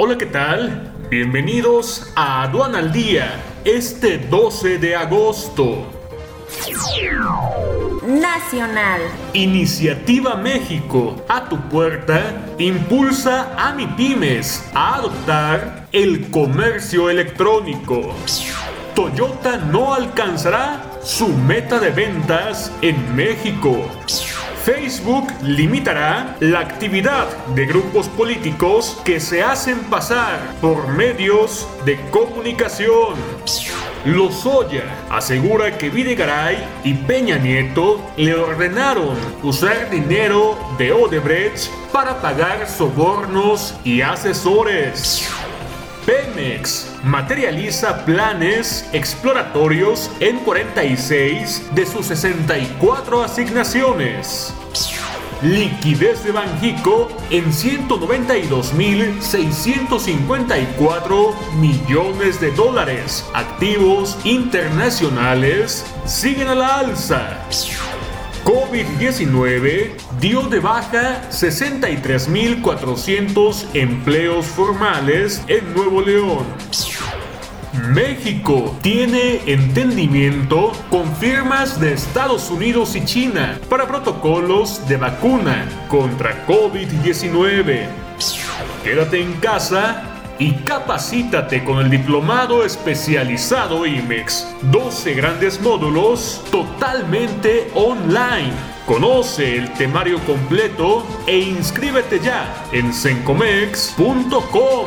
Hola, ¿qué tal? Bienvenidos a Aduana al Día, este 12 de agosto. Nacional. Iniciativa México, a tu puerta, impulsa a MIPIMES a adoptar el comercio electrónico. Toyota no alcanzará su meta de ventas en México. Facebook limitará la actividad de grupos políticos que se hacen pasar por medios de comunicación. Lozoya asegura que Videgaray y Peña Nieto le ordenaron usar dinero de Odebrecht para pagar sobornos y asesores. Pemex materializa planes exploratorios en 46 de sus 64 asignaciones. Liquidez de Banjico en 192.654 millones de dólares. Activos internacionales siguen a la alza. COVID-19 dio de baja 63.400 empleos formales en Nuevo León. México tiene entendimiento con firmas de Estados Unidos y China para protocolos de vacuna contra COVID-19. Quédate en casa y capacítate con el diplomado especializado IMEX. 12 grandes módulos totalmente online. Conoce el temario completo e inscríbete ya en sencomex.com.